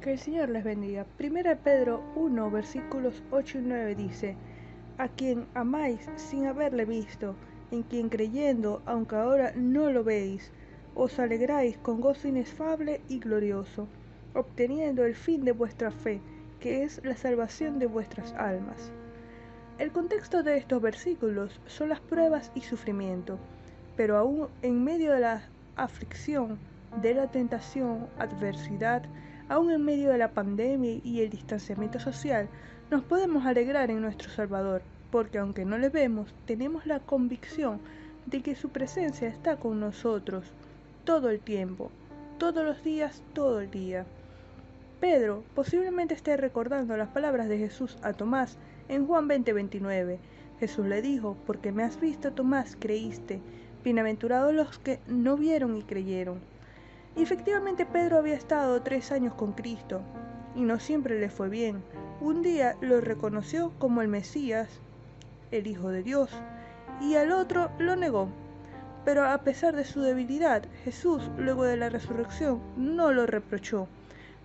Que el Señor les bendiga. Primera Pedro 1, versículos 8 y 9 dice, A quien amáis sin haberle visto, en quien creyendo, aunque ahora no lo veis, os alegráis con gozo inefable y glorioso, obteniendo el fin de vuestra fe, que es la salvación de vuestras almas. El contexto de estos versículos son las pruebas y sufrimiento, pero aún en medio de la aflicción, de la tentación, adversidad, aún en medio de la pandemia y el distanciamiento social, nos podemos alegrar en nuestro Salvador, porque aunque no le vemos, tenemos la convicción de que su presencia está con nosotros todo el tiempo, todos los días, todo el día. Pedro posiblemente esté recordando las palabras de Jesús a Tomás en Juan 20:29. Jesús le dijo, porque me has visto, Tomás, creíste. Bienaventurados los que no vieron y creyeron. Y efectivamente Pedro había estado tres años con Cristo, y no siempre le fue bien. Un día lo reconoció como el Mesías, el Hijo de Dios, y al otro lo negó. Pero a pesar de su debilidad, Jesús, luego de la resurrección, no lo reprochó.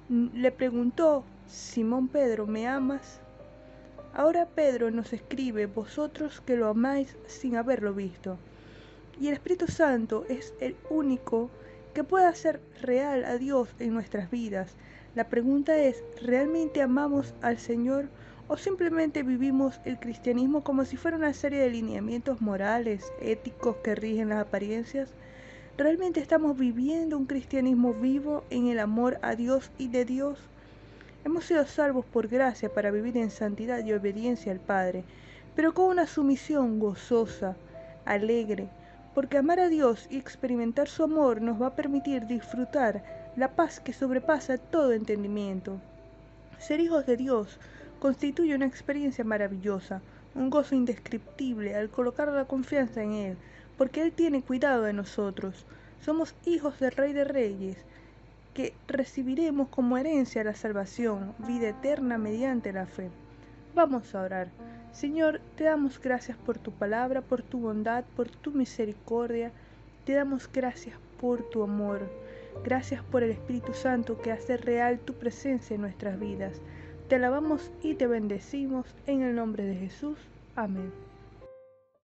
Le preguntó, Simón Pedro, ¿me amas? Ahora Pedro nos escribe, vosotros que lo amáis sin haberlo visto. Y el Espíritu Santo es el único que pueda hacer real a Dios en nuestras vidas. La pregunta es, ¿realmente amamos al Señor o simplemente vivimos el cristianismo como si fuera una serie de lineamientos morales, éticos que rigen las apariencias? ¿Realmente estamos viviendo un cristianismo vivo en el amor a Dios y de Dios? Hemos sido salvos por gracia para vivir en santidad y obediencia al Padre, pero con una sumisión gozosa, alegre, porque amar a Dios y experimentar su amor nos va a permitir disfrutar la paz que sobrepasa todo entendimiento. Ser hijos de Dios constituye una experiencia maravillosa, un gozo indescriptible al colocar la confianza en Él, porque Él tiene cuidado de nosotros. Somos hijos del Rey de Reyes, que recibiremos como herencia la salvación, vida eterna mediante la fe. Vamos a orar. Señor, te damos gracias por tu palabra, por tu bondad, por tu misericordia. Te damos gracias por tu amor. Gracias por el Espíritu Santo que hace real tu presencia en nuestras vidas. Te alabamos y te bendecimos en el nombre de Jesús. Amén.